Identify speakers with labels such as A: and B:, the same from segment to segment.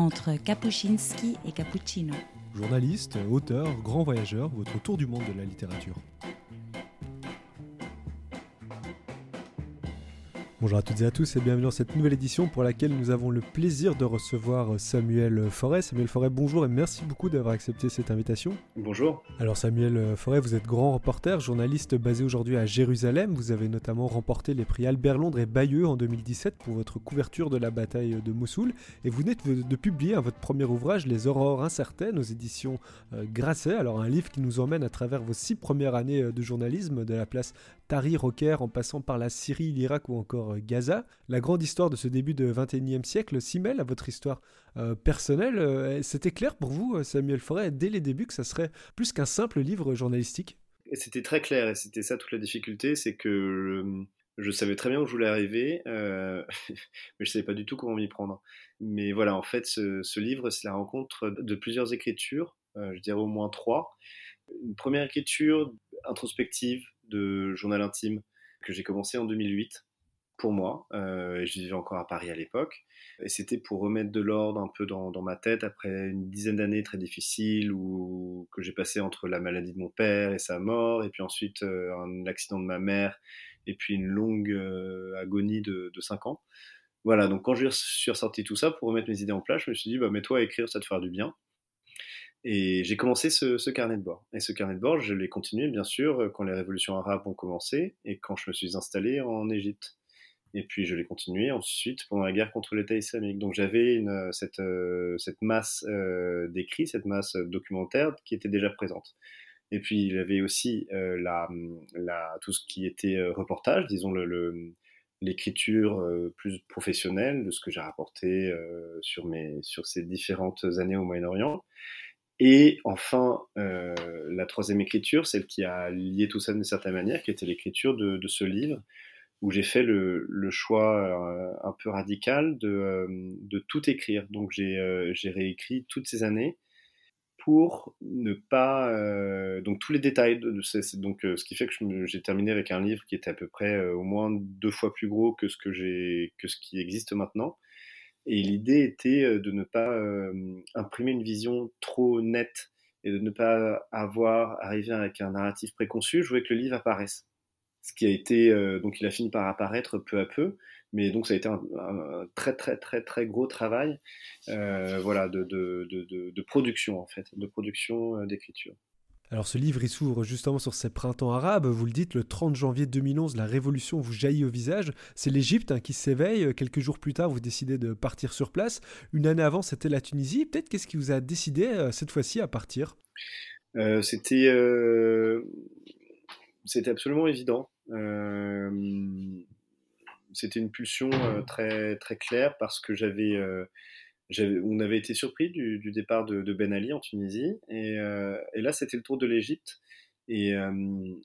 A: entre Kapuscinski et Cappuccino.
B: Journaliste, auteur, grand voyageur, votre tour du monde de la littérature. Bonjour à toutes et à tous et bienvenue dans cette nouvelle édition pour laquelle nous avons le plaisir de recevoir Samuel Forêt. Samuel Forêt, bonjour et merci beaucoup d'avoir accepté cette invitation.
C: Bonjour.
B: Alors Samuel Forêt, vous êtes grand reporter, journaliste basé aujourd'hui à Jérusalem. Vous avez notamment remporté les prix Albert Londres et Bayeux en 2017 pour votre couverture de la bataille de Mossoul. Et vous venez de, publier votre premier ouvrage, Les Aurores incertaines, aux éditions euh, Grasset. Alors un livre qui nous emmène à travers vos six premières années euh, de journalisme, de la place Tahrir au Caire en passant par la Syrie, l'Irak ou encore euh, Gaza. La grande histoire de ce début de 21e siècle s'y mêle à votre histoire euh, personnelle. Euh, c'était clair pour vous, Samuel Forêt, dès les débuts, que ça serait plus qu'un simple livre journalistique?
C: C'était très clair et c'était ça toute la difficulté, c'est que je, savais très bien où je voulais arriver, mais je ne savais pas du tout comment m'y prendre. Mais voilà, en fait, ce livre, c'est la rencontre de plusieurs écritures, je dirais au moins trois. Une première écriture introspective de journal intime que j'ai commencé en 2008 pour moi. Euh, je vivais encore à Paris à l'époque. Et c'était pour remettre de l'ordre un peu dans, ma tête après une dizaine d'années très difficiles où, que j'ai passé entre la maladie de mon père et sa mort, et puis ensuite euh, un accident de ma mère, et puis une longue euh, agonie de, de 5 ans. Voilà, donc quand je suis ressorti tout ça pour remettre mes idées en place, je me suis dit, bah, mets-toi à écrire, ça te fera du bien. Et j'ai commencé ce, carnet de bord. Et ce carnet de bord, je l'ai continué, bien sûr, quand les révolutions arabes ont commencé et quand je me suis installé en Égypte. Et puis je l'ai continué ensuite pendant la guerre contre l'État islamique. Donc j'avais cette, euh, cette masse euh, d'écrits, cette masse documentaire qui était déjà présente. Et puis il y avait aussi euh, la, la, tout ce qui était reportage, disons le, l'écriture plus professionnelle de ce que j'ai rapporté sur, mes, sur ces différentes années au Moyen-Orient. Et enfin, euh, la troisième écriture, celle qui a lié tout ça d'une certaine manière, qui était l'écriture de, ce livre, où j'ai fait le, choix euh, un peu radical de, euh, tout écrire. Donc j'ai réécrit toutes ces années pour ne pas donc tous les détails de donc ce qui fait que j'ai terminé avec un livre qui était à peu près au moins deux fois plus gros que ce que que ce qui existe maintenant et l'idée était euh, de ne pas euh, imprimer une vision trop nette et de ne pas avoir arrivé avec un narratif préconçu. Je voulais que le livre apparaisse. Ce qui a été, euh, donc il a fini par apparaître peu à peu, mais donc ça a été un, très très très très gros travail, voilà, de, de, de, de, production en fait, de production d'écriture.
B: Alors ce livre, il s'ouvre justement sur ces printemps arabes. Vous le dites, le 30 janvier 2011, la révolution vous jaillit au visage. C'est l'Égypte hein, qui s'éveille. Quelques jours plus tard, vous décidez de partir sur place. Une année avant, c'était la Tunisie. Peut-être qu'est-ce qui vous a décidé euh, cette fois-ci à partir?
C: Euh, C'était euh, c'était absolument évident. c'était une pulsion très claire parce que j'avais on avait été surpris du, départ de, Ben Ali en Tunisie, euh, et, là c'était le tour de l'Égypte. Et euh,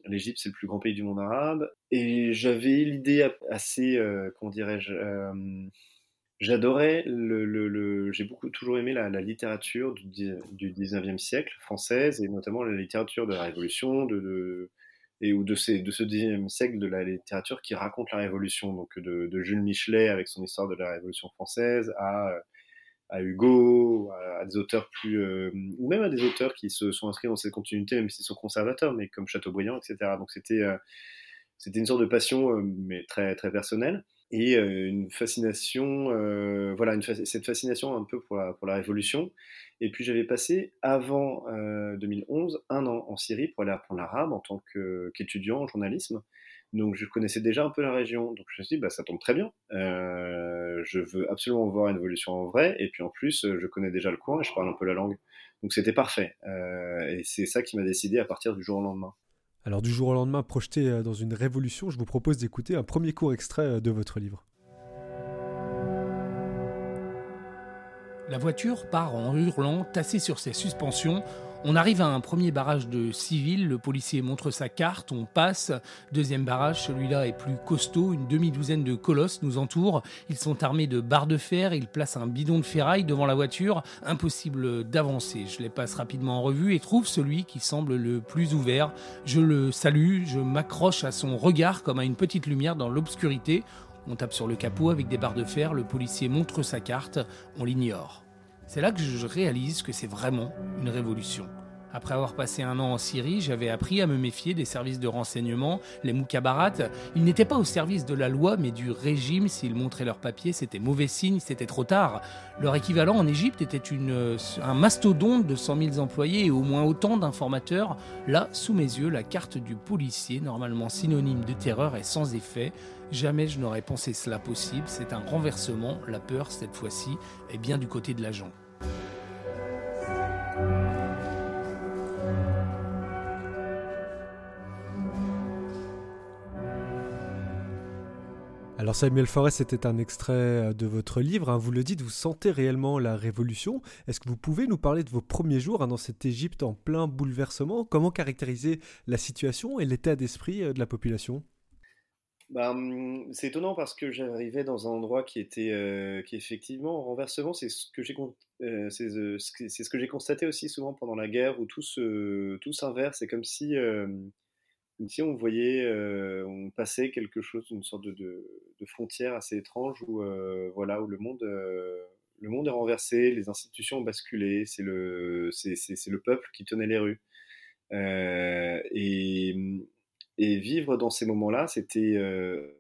C: l'Égypte, c'est le plus grand pays du monde arabe. Et j'avais l'idée assez, euh, comment dirais-je, j'adorais le, j'ai beaucoup toujours aimé la, littérature du, du 19e siècle française, et notamment la littérature de la Révolution, de, et ou de, ces, de ce 19e siècle de la littérature qui raconte la Révolution, donc de Jules Michelet avec son histoire de la Révolution française à à Hugo, à, des auteurs plus, euh, ou même à des auteurs qui se sont inscrits dans cette continuité, même s'ils sont conservateurs, mais comme Chateaubriand, etc. Donc c'était euh, c'était une sorte de passion, euh, mais très très personnelle, et une fascination, voilà, une cette fascination un peu pour la, pour la révolution. Et puis j'avais passé avant 2011 un an en Syrie pour aller apprendre l'arabe en tant qu'étudiant en journalisme. Donc je connaissais déjà un peu la région, donc je me suis dit, bah, ça tombe très bien. Euh, je veux absolument voir une évolution en vrai, et puis en plus, je connais déjà le coin et je parle un peu la langue. Donc c'était parfait. Euh, et c'est ça qui m'a décidé à partir du jour au lendemain.
B: Alors du jour au lendemain, projeté euh, dans une révolution, je vous propose d'écouter un premier court extrait de votre livre.
D: La voiture part en hurlant, tassée sur ses suspensions. On arrive à un premier barrage de civils, le policier montre sa carte, on passe. Deuxième barrage, celui-là est plus costaud, une demi-douzaine de colosses nous entourent. Ils sont armés de barres de fer, ils placent un bidon de ferraille devant la voiture. Impossible d'avancer. Je les passe rapidement en revue et trouve celui qui semble le plus ouvert. Je le salue, je m'accroche à son regard comme à une petite lumière dans l'obscurité. On tape sur le capot avec des barres de fer, le policier montre sa carte, on l'ignore. C'est là que je réalise que c'est vraiment une révolution. Après avoir passé un an en Syrie, j'avais appris à me méfier des services de renseignement, les moukabarats. Ils n'étaient pas au service de la loi, mais du régime. S'ils montraient leurs papiers, c'était mauvais signe, c'était trop tard. Leur équivalent en Égypte était une, un mastodonte de 100 000 employés et au moins autant d'informateurs. Là, sous mes yeux, la carte du policier, normalement synonyme de terreur, est sans effet. Jamais je n'aurais pensé cela possible. C'est un renversement. La peur, cette fois-ci, est bien du côté de l'agent.
B: Alors Samuel Forest, c'était un extrait euh, de votre livre. Hein. Vous le dites, vous sentez réellement la révolution. Est-ce que vous pouvez nous parler de vos premiers jours hein, dans cette Égypte en plein bouleversement? Comment caractériser la situation et l'état d'esprit euh, de la population?
C: Bah, hum, c'est étonnant parce que j'arrivais dans un endroit qui était euh, qui effectivement en renversement. C'est ce que j'ai constaté aussi souvent pendant la guerre où tout se tout s'inverse. C'est comme si si on voyait, euh, on passait quelque chose, une sorte de, frontière assez étrange où, euh, voilà, où le monde, le monde est renversé, les institutions ont basculé, c'est le, c'est, le peuple qui tenait les rues. et, et vivre dans ces moments-là, c'était,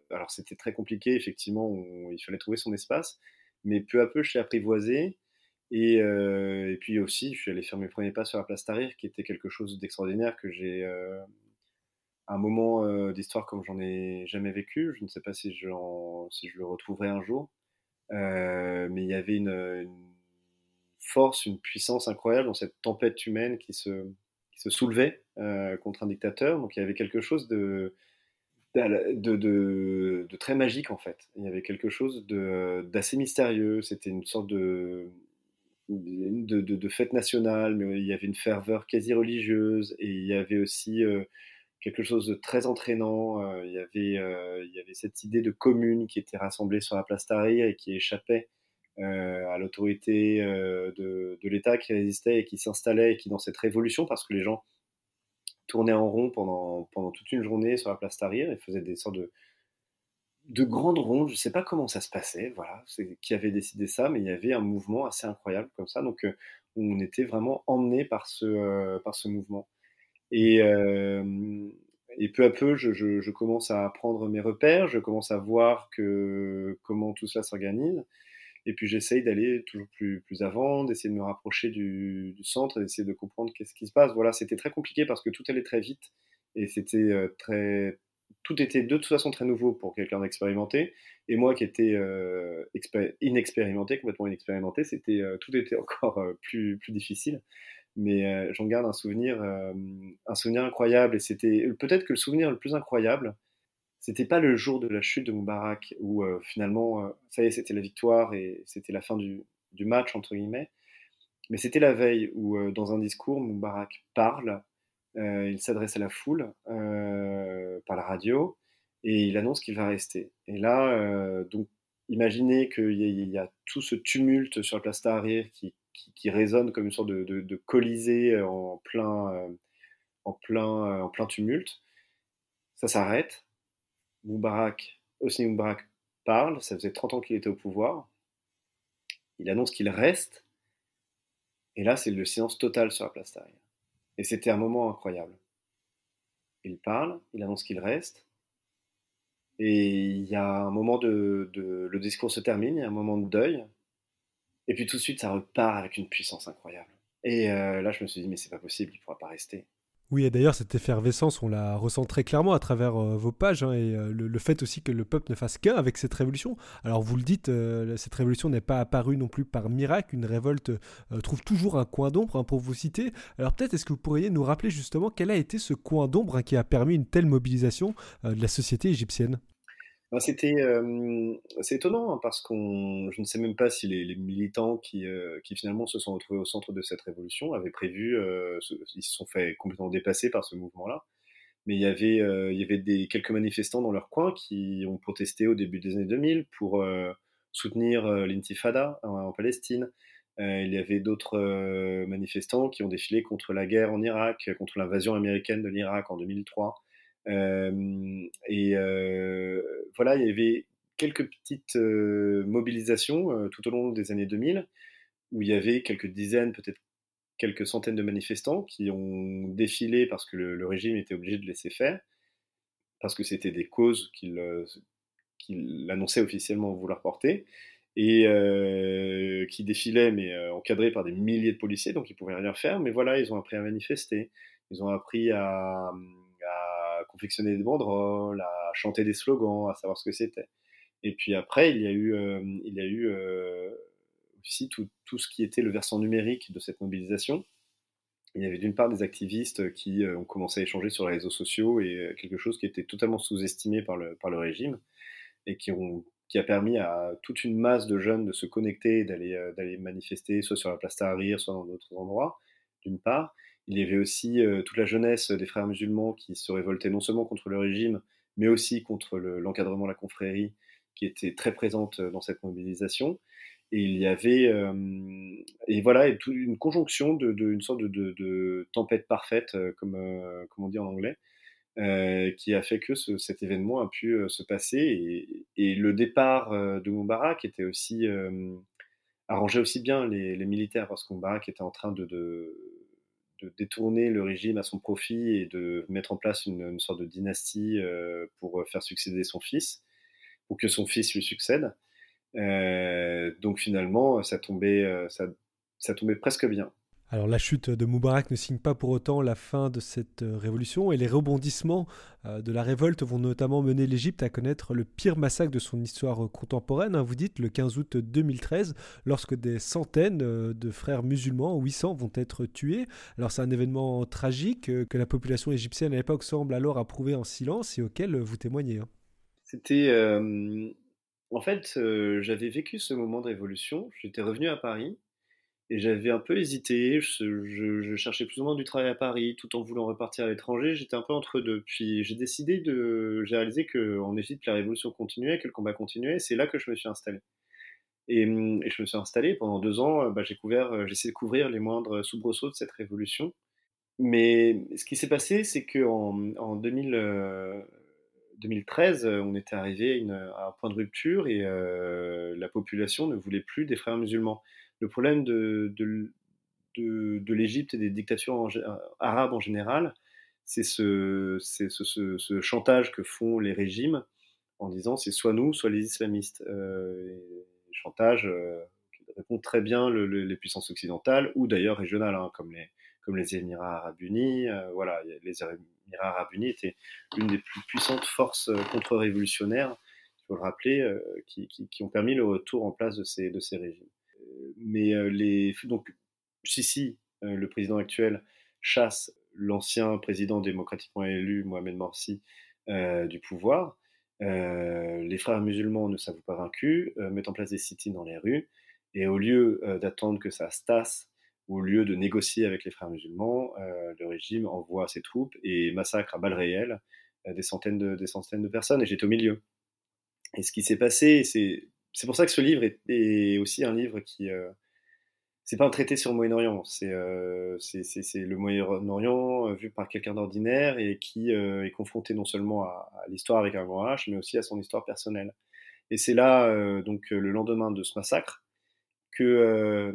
C: alors c'était très compliqué, effectivement, il fallait trouver son espace, mais peu à peu, je l'ai apprivoisé. Et, et, puis aussi, je suis allé faire mes premiers pas sur la place Tahrir, qui était quelque chose d'extraordinaire que j'ai un moment euh, d'histoire comme j'en ai jamais vécu. Je ne sais pas si je, si je le retrouverai un jour. Euh, mais il y avait une, force, une puissance incroyable dans cette tempête humaine qui se, se soulevait euh, contre un dictateur. Donc il y avait quelque chose de, très magique en fait. Il y avait quelque chose d'assez mystérieux. C'était une sorte de, fête nationale, mais il y avait une ferveur quasi religieuse et il y avait aussi quelque chose de très entraînant. Euh, il, y avait, euh, il y avait cette idée de commune qui était rassemblée sur la place Tahrir et qui échappait euh, à l'autorité de, de l'État qui résistait et qui s'installait et qui, dans cette révolution, parce que les gens tournaient en rond pendant, pendant toute une journée sur la place Tahrir et faisaient des sortes de, de grandes rondes. Je ne sais pas comment ça se passait, voilà, c'est qui avait décidé ça, mais il y avait un mouvement assez incroyable comme ça. Donc, on était vraiment emmené par ce, par ce mouvement. Et, euh, et peu à peu, je, je, commence à prendre mes repères, je commence à voir que, comment tout cela s'organise. Et puis j'essaye d'aller toujours plus, plus avant, d'essayer de me rapprocher du, du centre, d'essayer de comprendre qu'est-ce qui se passe. Voilà, c'était très compliqué parce que tout allait très vite et c'était euh, très, tout était de toute façon très nouveau pour quelqu'un d'expérimenté. Et moi qui étais euh, inexpérimenté, complètement inexpérimenté, c'était euh, tout était encore plus, plus difficile mais euh, j'en garde un souvenir, euh, un souvenir incroyable. Et c'était peut-être que le souvenir le plus incroyable, c'était pas le jour de la chute de Moubarak où euh, finalement, ça y est, c'était la victoire et c'était la fin du, du, match entre guillemets. Mais c'était la veille où, dans un discours, Moubarak parle, il s'adresse à la foule par la radio et il annonce qu'il va rester. Et là, donc, imaginez qu'il y, y, a tout ce tumulte sur la place Tahrir qui qui, résonne comme une sorte de, de, colisée en plein, euh, en, plein, euh, en plein tumulte. Ça s'arrête. Moubarak, Hosni Moubarak parle, ça faisait 30 ans qu'il était au pouvoir. Il annonce qu'il reste. Et là, c'est le silence total sur la place Tahrir. Et c'était un moment incroyable. Il parle, il annonce qu'il reste. Et il y a un moment de, de, Le discours se termine, il y a un moment de deuil. Et puis tout de suite, ça repart avec une puissance incroyable. Et euh, là, je me suis dit, mais c'est pas possible, il pourra pas rester.
B: Oui, et d'ailleurs, cette effervescence, on la ressent très clairement à travers euh, vos pages, hein, et euh, le, fait aussi que le peuple ne fasse qu'un avec cette révolution. Alors, vous le dites, cette révolution n'est pas apparue non plus par miracle, une révolte trouve toujours un coin d'ombre, hein, pour vous citer. Alors, peut-être, est-ce que vous pourriez nous rappeler justement quel a été ce coin d'ombre hein, qui a permis une telle mobilisation de la société égyptienne?
C: Bah, c'était, euh, c'est étonnant hein, parce qu'on, je ne sais même pas si les, militants qui, euh, qui finalement se sont retrouvés au centre de cette révolution avaient prévu, euh, ils se sont fait complètement dépasser par ce mouvement-là. Mais il y avait, il y avait des, quelques manifestants dans leur coin qui ont protesté au début des années 2000 pour soutenir l'intifada en, en, Palestine. il y avait d'autres manifestants qui ont défilé contre la guerre en Irak, contre l'invasion américaine de l'Irak en 2003. Et voilà, il y avait quelques petites mobilisations tout au long des années 2000. où il y avait quelques dizaines, peut-être quelques centaines de manifestants qui ont défilé parce que le, régime était obligé de laisser faire, parce que c'était des causes qu'il annonçait officiellement vouloir porter, et euh, qui défilaient, mais encadrés par des milliers de policiers, donc ils pouvaient rien faire. Mais voilà, ils ont appris à manifester, ils ont appris à, confectionner des banderoles, à chanter des slogans, à savoir ce que c'était. Et puis après, il y a eu, euh, il y a eu aussi tout, tout, ce qui était le versant numérique de cette mobilisation. Il y avait d'une part des activistes qui ont commencé à échanger sur les réseaux sociaux et quelque chose qui était totalement sous-estimé par le, par le régime et qui ont qui a permis à toute une masse de jeunes de se connecter, d'aller euh, d'aller manifester, soit sur la place Tahrir, soit dans d'autres endroits, d'une part. Il y avait aussi euh, toute la jeunesse des frères musulmans qui se révoltaient non seulement contre le régime, mais aussi contre l'encadrement de la confrérie, qui était très présente euh, dans cette mobilisation. Et il y avait, et voilà, une conjonction de, une sorte de, de, tempête parfaite, comme, comme on dit en anglais, euh, qui a fait que ce, cet événement a pu euh, se passer. Et, et le départ euh, de Moubarak était aussi arrangeait aussi bien les, les, militaires parce que Moubarak était en train de, détourner le régime à son profit et de mettre en place une, sorte de dynastie pour faire succéder son fils, pour que son fils lui succède. donc finalement, ça tombait, ça, ça tombait presque bien.
B: La chute de Moubarak ne signe pas pour autant la fin de cette euh, révolution et les rebondissements euh, de la révolte vont notamment mener l'Égypte à connaître le pire massacre de son histoire contemporaine, hein, vous dites le 15 août 2013, lorsque des centaines euh, de frères musulmans, 800, vont être tués. Alors c'est un événement tragique que la population égyptienne à l'époque semble alors approuver en silence et auquel vous témoignez. Hein.
C: C'était... En fait, j'avais vécu ce moment de révolution, j'étais revenu à Paris et j'avais un peu hésité, je, cherchais plus ou moins du travail à Paris tout en voulant repartir à l'étranger. J'étais un peu entre deux. Puis j'ai décidé de. J'ai réalisé qu'en Égypte, la révolution continuait, que le combat continuait. C'est là que je me suis installé. Et, je me suis installé pendant deux ans. Bah, j'ai couvert, euh, j'ai essayé de couvrir les moindres soubresauts de cette révolution. Mais ce qui s'est passé, c'est qu'en en 2013, on était arrivé à, un point de rupture et euh, la population ne voulait plus des frères musulmans le problème de, de, de, l'Égypte et des dictatures arabes en général, c'est ce, ce, ce, chantage que font les régimes en disant c'est soit nous, soit les islamistes. Euh, chantage euh, qui répond très bien les puissances occidentales ou d'ailleurs régionales, hein, comme, les, comme les Émirats arabes unis. Euh, voilà, les Émirats arabes unis étaient l'une des plus puissantes forces euh, contre-révolutionnaires, il faut le rappeler, qui, qui, qui, ont permis le retour en place de ces, de ces régimes mais euh, les, donc, Sisi, euh, le président actuel, chasse l'ancien président démocratiquement élu, Mohamed Morsi, euh, du pouvoir. les frères musulmans ne s'avouent pas vaincus, mettent en place des sit dans les rues, et au lieu d'attendre que ça se tasse, au lieu de négocier avec les frères musulmans, le régime envoie ses troupes et massacre à balles réelles des, centaines de, des centaines de personnes, et j'étais au milieu. Et ce qui s'est passé, c'est c'est pour ça que ce livre est, aussi un livre qui. Euh, c'est pas un traité sur le Moyen-Orient, c'est euh, le Moyen-Orient euh, vu par quelqu'un d'ordinaire et qui euh, est confronté non seulement à, l'histoire avec un grand H, mais aussi à son histoire personnelle. Et c'est là, donc, le lendemain de ce massacre, que,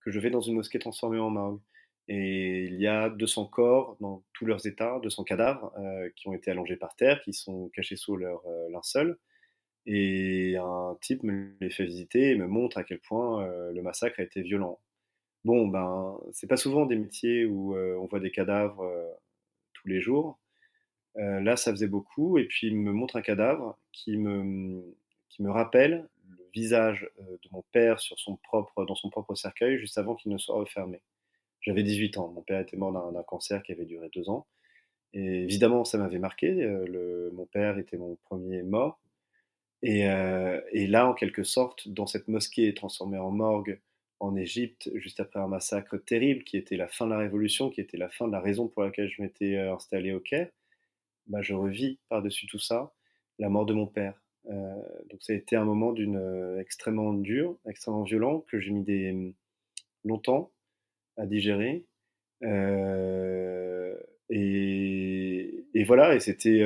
C: que je vais dans une mosquée transformée en morgue. Et il y a 200 corps dans tous leurs états, 200 cadavres qui ont été allongés par terre, qui sont cachés sous leur linceul. Et un type me les fait visiter et me montre à quel point euh, le massacre a été violent. Bon, ben, c'est pas souvent des métiers où euh, on voit des cadavres euh, tous les jours. là, ça faisait beaucoup. Et puis, il me montre un cadavre qui me, qui me rappelle le visage de mon père sur son propre, dans son propre cercueil juste avant qu'il ne soit refermé. J'avais 18 ans. Mon père était mort d'un cancer qui avait duré deux ans. Et évidemment, ça m'avait marqué. Mon père était mon premier mort. Et, euh, et, là, en quelque sorte, dans cette mosquée transformée en morgue en Égypte, juste après un massacre terrible qui était la fin de la révolution, qui était la fin de la raison pour laquelle je m'étais euh, installé au Caire, bah, je revis par-dessus tout ça la mort de mon père. Euh, donc ça a été un moment d'une euh, extrêmement dur, extrêmement violent, que j'ai mis des longtemps à digérer. Euh, et, et, voilà, et c'était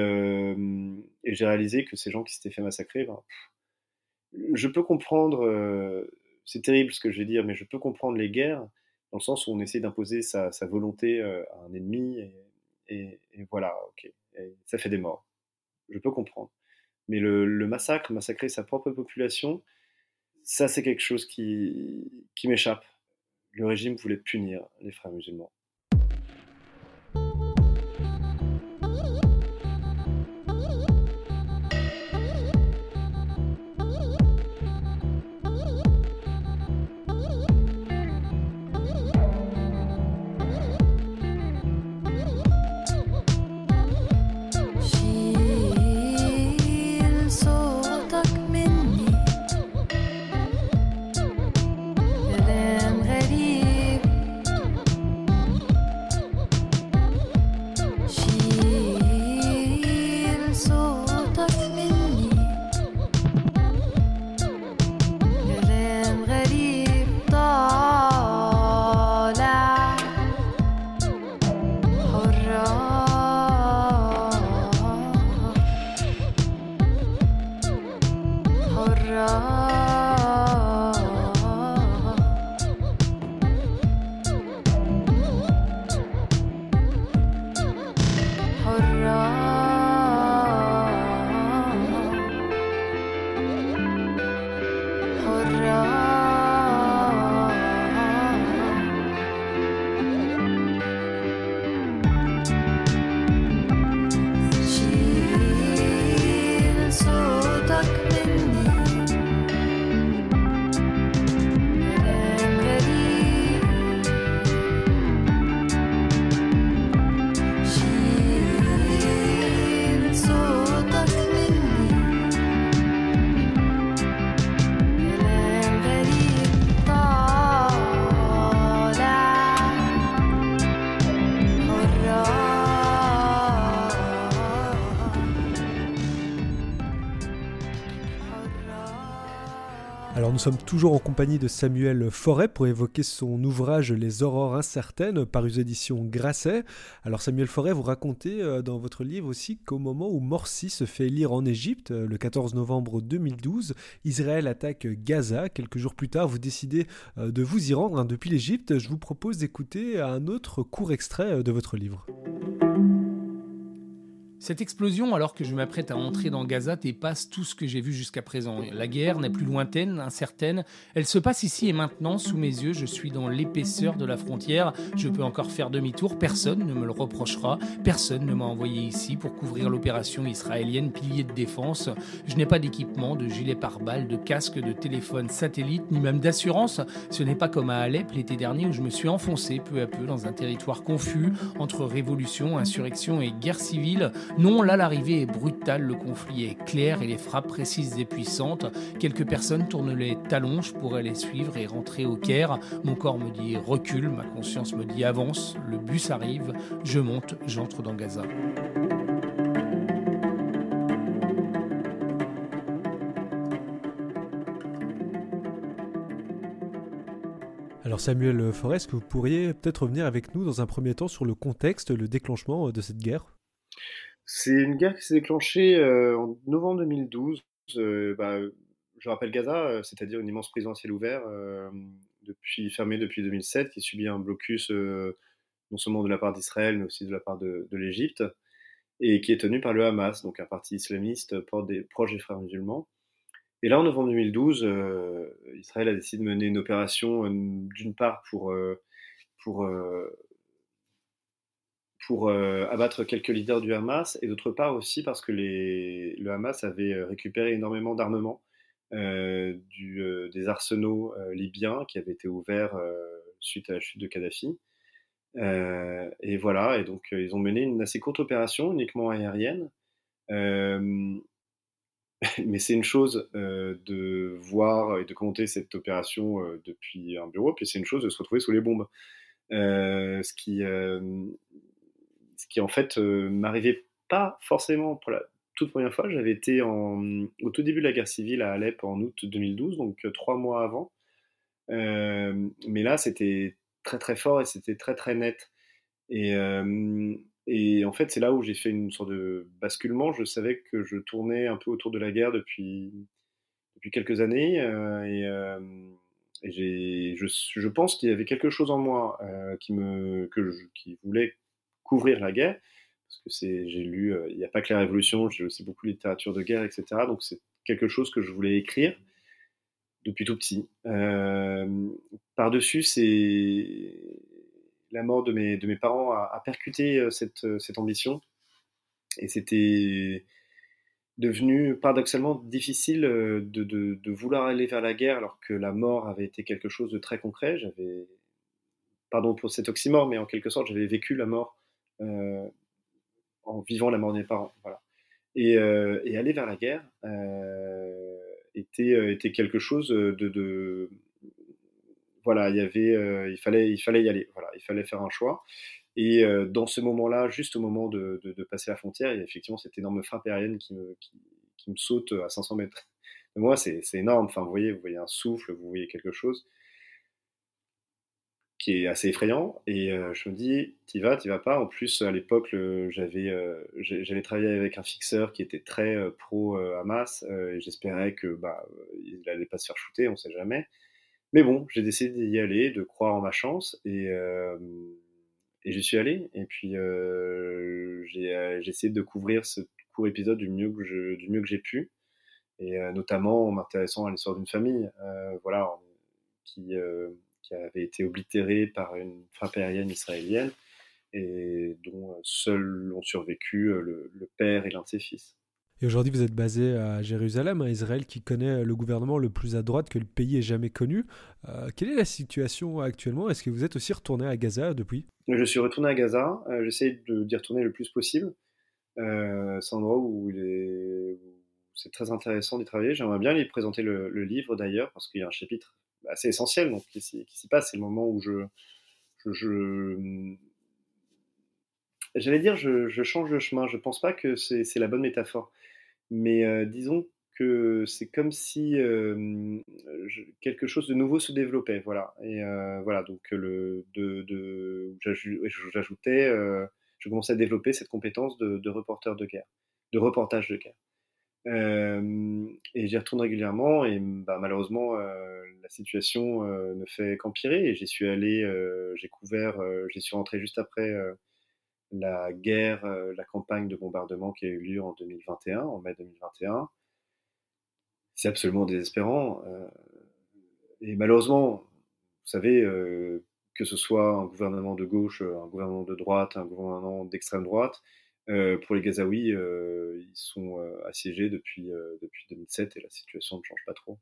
C: et j'ai réalisé que ces gens qui s'étaient fait massacrer, ben, je peux comprendre euh, c'est terrible ce que je vais dire, mais je peux comprendre les guerres dans le sens où on essaie d'imposer sa, volonté à un ennemi, et, voilà, ok, ça fait des morts. Je peux comprendre. Mais le, massacre, massacrer sa propre population, ça c'est quelque chose qui, qui m'échappe. Le régime voulait punir les frères musulmans.
B: Sommes toujours en compagnie de Samuel Forêt pour évoquer son ouvrage Les Aurores incertaines, paru aux éditions Grasset. Alors Samuel Forêt, vous racontez euh, dans votre livre aussi qu'au moment où Morsi se fait élire en Égypte, euh, le 14 novembre 2012, Israël attaque Gaza. Quelques jours plus tard, vous décidez euh, de vous y rendre hein, depuis l'Égypte. Je vous propose d'écouter un autre court extrait de votre livre.
D: Cette explosion, alors que je m'apprête à entrer dans Gaza, dépasse tout ce que j'ai vu jusqu'à présent. La guerre n'est plus lointaine, incertaine. Elle se passe ici et maintenant, sous mes yeux. Je suis dans l'épaisseur de la frontière. Je peux encore faire demi-tour. Personne ne me le reprochera. Personne ne m'a envoyé ici pour couvrir l'opération israélienne Pilier de défense. Je n'ai pas d'équipement, de gilet pare-balles, de casque, de téléphone satellite, ni même d'assurance. Ce n'est pas comme à Alep l'été dernier où je me suis enfoncé peu à peu dans un territoire confus entre révolution, insurrection et guerre civile. Non, là l'arrivée est brutale, le conflit est clair et les frappes précises et puissantes. Quelques personnes tournent les talons, je pourrais les suivre et rentrer au Caire. Mon corps me dit recule, ma conscience me dit avance, le bus arrive, je monte, j'entre dans Gaza.
B: Alors Samuel Forest, vous pourriez peut-être revenir avec nous dans un premier temps sur le contexte, le déclenchement de cette guerre?
C: C'est une guerre qui s'est déclenchée euh, en novembre 2012. Euh, bah, je rappelle Gaza, euh, c'est-à-dire une immense prison à ciel ouvert, depuis, fermée depuis 2007, qui subit un blocus non seulement de la part d'Israël, mais aussi de la part de, l'Égypte, et qui est tenue par le Hamas, donc un parti islamiste des, proche des frères musulmans. Et là, en novembre 2012, Israël a décidé de mener une opération, d'une part pour, pour pour euh, abattre quelques leaders du Hamas, et d'autre part aussi parce que le Hamas avait euh, récupéré énormément d'armements euh, des arsenaux libyens qui avaient été ouverts suite à la chute de Kadhafi. et voilà, et donc ils ont mené une assez courte opération, uniquement aérienne. mais c'est une chose de voir et de compter cette opération depuis un bureau, puis c'est une chose de se retrouver sous les bombes. ce qui ce qui en fait euh, m'arrivait pas forcément pour la toute première fois. J'avais été au tout début de la guerre civile à Alep en août 2012, donc euh, trois mois avant. Euh, mais là, c'était très très fort et c'était très très net. Et, en fait, c'est là où j'ai fait une sorte de basculement. Je savais que je tournais un peu autour de la guerre depuis, depuis quelques années. et, je, pense qu'il y avait quelque chose en moi qui, me, qui voulait couvrir la guerre. Parce que j'ai lu, il n'y a pas que la Révolution, j'ai aussi beaucoup de littérature de guerre, etc. Donc c'est quelque chose que je voulais écrire depuis tout petit. par-dessus, c'est la mort de mes, de mes parents a, percuté cette, cette ambition. Et c'était devenu paradoxalement difficile de, de, vouloir aller vers la guerre alors que la mort avait été quelque chose de très concret. J'avais, pardon pour cet oxymore, mais en quelque sorte, j'avais vécu la mort euh, en vivant la mort de mes parents. Voilà. Et, euh, aller vers la guerre euh, était, quelque chose de, voilà, il y avait, il fallait, il fallait y aller. Voilà, il fallait faire un choix. Et dans ce moment-là, juste au moment de, passer la frontière, il y a effectivement cette énorme frappe aérienne qui me, saute à 500 mètres moi. C'est énorme. Enfin, vous voyez, vous voyez un souffle, vous voyez quelque chose qui est assez effrayant. Et je me dis, t'y vas, t'y vas pas. En plus, à l'époque, j'avais euh, j'avais travaillé avec un fixeur qui était très pro Hamas. et j'espérais que bah, il allait pas se faire shooter, on sait jamais. Mais bon, j'ai décidé d'y aller, de croire en ma chance. Et et j'y suis allé. Et puis, euh, euh, j'ai essayé de couvrir ce court épisode du mieux que je, du mieux que j'ai pu. Et euh, notamment en m'intéressant à l'histoire d'une famille, euh, voilà, qui, euh, qui avait été oblitérée par une frappe aérienne israélienne et dont seuls ont survécu le, le père et l'un de ses fils.
B: Et aujourd'hui, vous êtes basé à Jérusalem, à Israël, qui connaît le gouvernement le plus à droite que le pays ait jamais connu. Euh, quelle est la situation actuellement? Est-ce que vous êtes aussi retourné à Gaza depuis?
C: Je suis retourné à Gaza. Euh, J'essaie d'y retourner le plus possible. Euh, c'est un endroit où, c'est très intéressant d'y travailler. J'aimerais bien lui présenter le, livre d'ailleurs, parce qu'il y a un chapitre assez essentiel donc, qui, s'y passe. C'est le moment où je, je, J'allais dire, je, change de chemin. Je pense pas que c'est la bonne métaphore. Mais euh, disons que c'est comme si euh, quelque chose de nouveau se développait. Voilà. Et euh, voilà, donc j'ajoutais, je commençais à développer cette compétence de reporter de guerre, de reportage de guerre. Et j'y retourne régulièrement et bah, malheureusement la situation ne fait qu'empirer j'y suis allé, j'ai couvert, j'y suis rentré juste après la guerre, euh, la campagne de bombardement qui a eu lieu en 2021, en mai 2021. C'est absolument désespérant. Euh, et malheureusement, vous savez, euh, que ce soit un gouvernement de gauche, un gouvernement de droite, un gouvernement d'extrême droite, pour les Gazaouis, ils sont assiégés depuis, depuis 2007 et la situation ne change pas trop.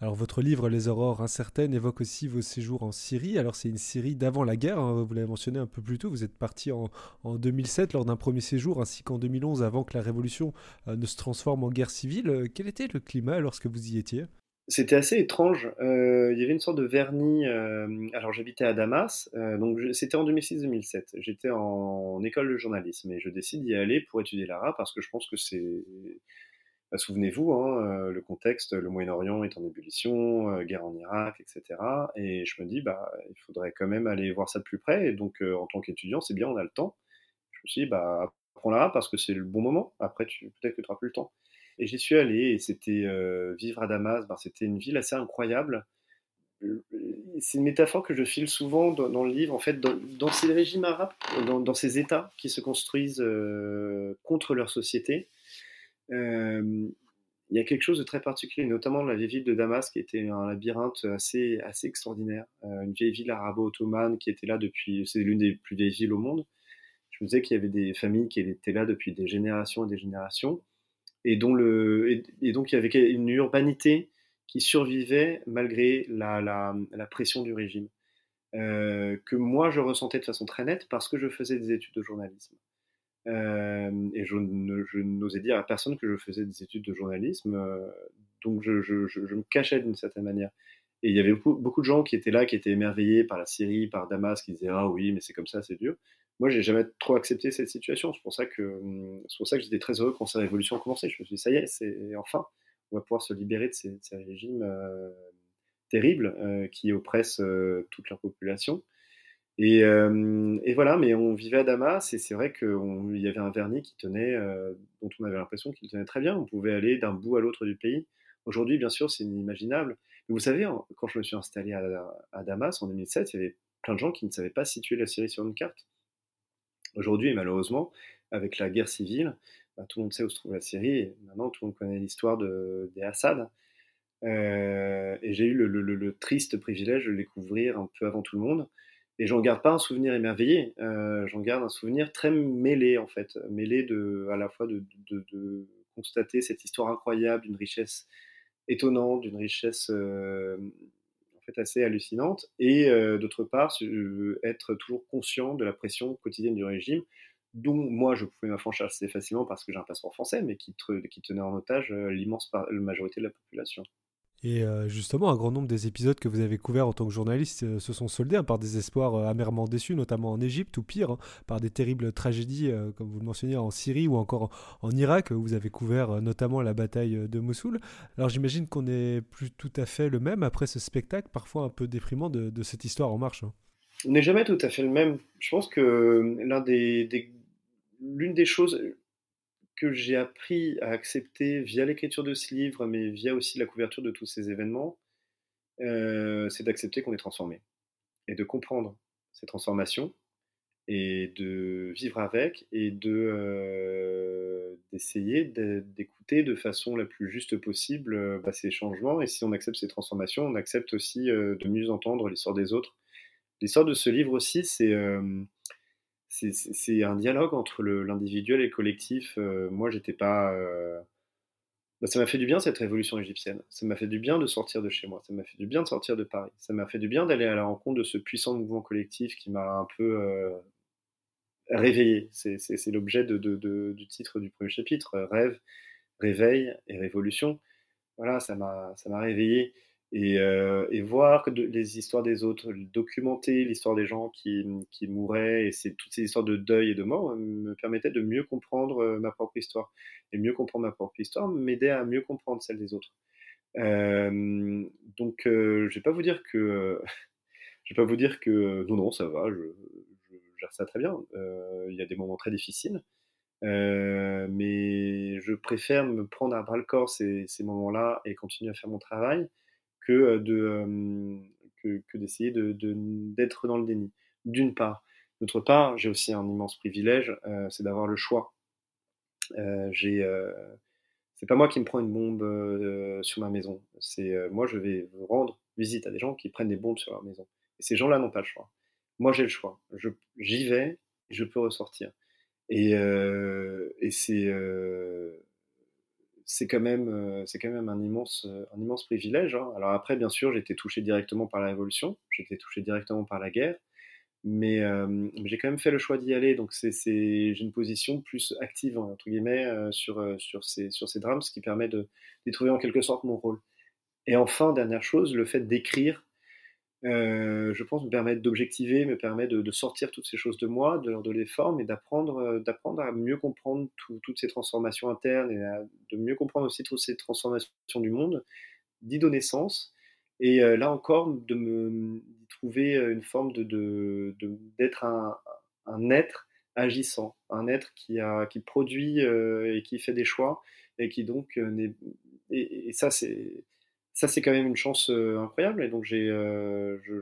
B: Alors votre livre Les aurores incertaines évoque aussi vos séjours en Syrie. Alors c'est une Syrie d'avant la guerre, hein, vous l'avez mentionné un peu plus tôt, vous êtes parti en, 2007 lors d'un premier séjour ainsi qu'en 2011 avant que la révolution euh, ne se transforme en guerre civile. Euh, quel était le climat lorsque vous y étiez?
C: C'était assez étrange. Euh, il y avait une sorte de vernis. alors j'habitais à Damas, donc c'était en 2006-2007. J'étais en, école de journalisme et je décide d'y aller pour étudier l'arabe parce que je pense que c'est bah, souvenez-vous, hein, euh, le contexte, le Moyen-Orient est en ébullition, euh, guerre en Irak, etc. Et je me dis, bah, il faudrait quand même aller voir ça de plus près. Et donc, euh, en tant qu'étudiant, c'est bien, on a le temps. Je me suis dit, bah, apprends-la parce que c'est le bon moment. Après, peut-être que tu n'auras plus le temps. Et j'y suis allé et c'était vivre à Damas. Ben, c'était une ville assez incroyable. C'est une métaphore que je file souvent dans, le livre. En fait, dans, ces régimes arabes, dans, dans, ces États qui se construisent contre leur société, il y a quelque chose de très particulier, notamment la vieille ville de Damas, qui était un labyrinthe assez, assez extraordinaire. une vieille ville arabo-ottomane qui était là depuis, c'est l'une des plus vieilles villes au monde. Je me disais qu'il y avait des familles qui étaient là depuis des générations et des générations, et, dont le, et, donc il y avait une urbanité qui survivait malgré la, la, pression du régime, euh, que moi je ressentais de façon très nette parce que je faisais des études de journalisme. Euh, et je, n'osais dire à personne que je faisais des études de journalisme, euh, donc je, me cachais d'une certaine manière. Et il y avait beaucoup, beaucoup, de gens qui étaient là, qui étaient émerveillés par la Syrie, par Damas, qui disaient ah oui, mais c'est comme ça, c'est dur. Moi, j'ai jamais trop accepté cette situation. C'est pour ça que ça que j'étais très heureux quand cette révolution a commencé. Je me suis dit ça y est, c'est enfin, on va pouvoir se libérer de ces, régimes euh, terribles qui oppressent toute leur population. Et, euh, voilà, mais on vivait à Damas et c'est vrai qu'il y avait un vernis qui tenait, euh, dont on avait l'impression qu'il tenait très bien. On pouvait aller d'un bout à l'autre du pays. Aujourd'hui, bien sûr, c'est inimaginable. Mais vous savez, quand je me suis installé à, Damas en 2007, il y avait plein de gens qui ne savaient pas situer la Syrie sur une carte. Aujourd'hui, malheureusement, avec la guerre civile, bah, tout le monde sait où se trouve la Syrie. Et maintenant, tout le monde connaît l'histoire de, des Assad. Euh, et j'ai eu le, triste privilège de le découvrir un peu avant tout le monde. Et j'en garde pas un souvenir émerveillé, euh, j'en garde un souvenir très mêlé en fait, mêlé de, à la fois de, constater cette histoire incroyable d'une richesse étonnante, d'une richesse euh, fait assez hallucinante, et d'autre part être toujours conscient de la pression quotidienne du régime, dont moi je pouvais m'affranchir assez facilement parce que j'ai un passeport français, mais qui, qui tenait en otage l'immense majorité de la population.
B: Et euh, justement, un grand nombre des épisodes que vous avez couverts en tant que journaliste euh, se sont soldés hein, par des espoirs euh, amèrement déçus, notamment en Égypte ou pire, hein, par des terribles tragédies, comme vous le mentionniez, en Syrie ou encore en, Irak, où vous avez couvert notamment la bataille de Mossoul. Alors j'imagine qu'on n'est plus tout à fait le même après ce spectacle, parfois un peu déprimant de, cette histoire en marche. Hein.
C: On n'est jamais tout à fait le même. Je pense que l'une des choses, que j'ai appris à accepter via l'écriture de ce livre, mais via aussi la couverture de tous ces événements, euh, c'est d'accepter qu'on est transformé et de comprendre ces transformations et de vivre avec et de euh, d'essayer d'écouter de façon la plus juste possible euh, bah, ces changements. Et si on accepte ces transformations on accepte aussi de mieux entendre l'histoire des autres. L'histoire de ce livre aussi c'est c'est un dialogue entre l'individuel et le collectif. Euh, moi, j'étais pas. Euh, bah, ça m'a fait du bien cette révolution égyptienne. Ça m'a fait du bien de sortir de chez moi. Ça m'a fait du bien de sortir de Paris. Ça m'a fait du bien d'aller à la rencontre de ce puissant mouvement collectif qui m'a un peu euh, réveillé. C'est l'objet du titre du premier chapitre rêve, réveil et révolution. Voilà, ça m'a réveillé et, euh, et voir que les histoires des autres, documenter l'histoire des gens qui, qui mouraient, et toutes ces histoires de deuil et de mort euh, me permettaient de mieux comprendre euh, ma propre histoire. Et mieux comprendre ma propre histoire m'aidait à mieux comprendre celle des autres. Euh, donc, je vais pas vous dire que, je vais pas vous dire que non, non, ça va, je, je gère ça très bien. Il y a des moments très difficiles. Euh, mais je préfère me prendre à bras le corps ces, ces moments-là et continuer à faire mon travail que euh, de euh, que, d'essayer de, d'être dans le déni. D'une part. D'autre part, j'ai aussi un immense privilège, euh, c'est d'avoir le choix. j'ai c'est pas moi qui me prends une bombe sur ma maison. C'est moi, je vais rendre visite à des gens qui prennent des bombes sur leur maison. Et ces gens-là n'ont pas le choix. Moi, j'ai le choix. Je, j'y vais, je peux ressortir. Et, et c'est c'est quand même euh, c'est quand même un immense euh, un immense privilège. Hein. Alors après, bien sûr, été touché directement par la révolution, été touché directement par la guerre, mais euh, j'ai quand même fait le choix d'y aller. Donc c'est j'ai une position plus active entre guillemets sur sur ces sur ces drames, ce qui permet de d'y trouver en quelque sorte mon rôle. Et enfin, dernière chose, le fait d'écrire euh, je pense, me permettre d'objectiver, me permet de, sortir toutes ces choses de moi, de leur donner forme et d'apprendre, euh, d'apprendre à mieux comprendre toutes ces transformations internes et de mieux comprendre aussi toutes ces transformations du monde, d'y donner sens. Et euh, là encore, de me trouver une forme d'être un, être agissant, un être qui, produit et qui fait des choix et qui donc et ça c'est ça c'est quand même une chance euh, incroyable et donc j'ai euh, je,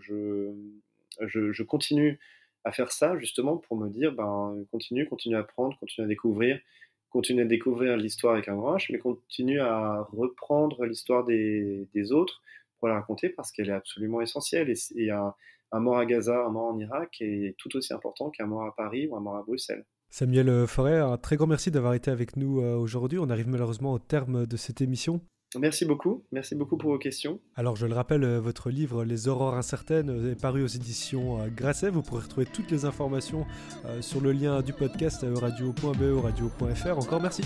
C: je, je, continue à faire ça justement pour me dire ben continue continue à apprendre continue à découvrir continue à découvrir l'histoire avec un grand H mais continue à reprendre l'histoire des, des, autres pour la raconter parce qu'elle est absolument essentielle et, et un, un, mort à Gaza un mort en Irak est tout aussi important qu'un mort à Paris ou un mort à Bruxelles
B: Samuel Forêt, un très grand merci d'avoir été avec nous euh, aujourd'hui. On arrive malheureusement au terme de cette émission.
C: Merci beaucoup, merci beaucoup pour vos questions.
B: Alors je le rappelle, euh, votre livre Les Aurores incertaines euh, est paru aux éditions euh, Grasset. Vous pourrez retrouver toutes les informations sur le lien du podcast radio.be, radio.fr. Encore merci.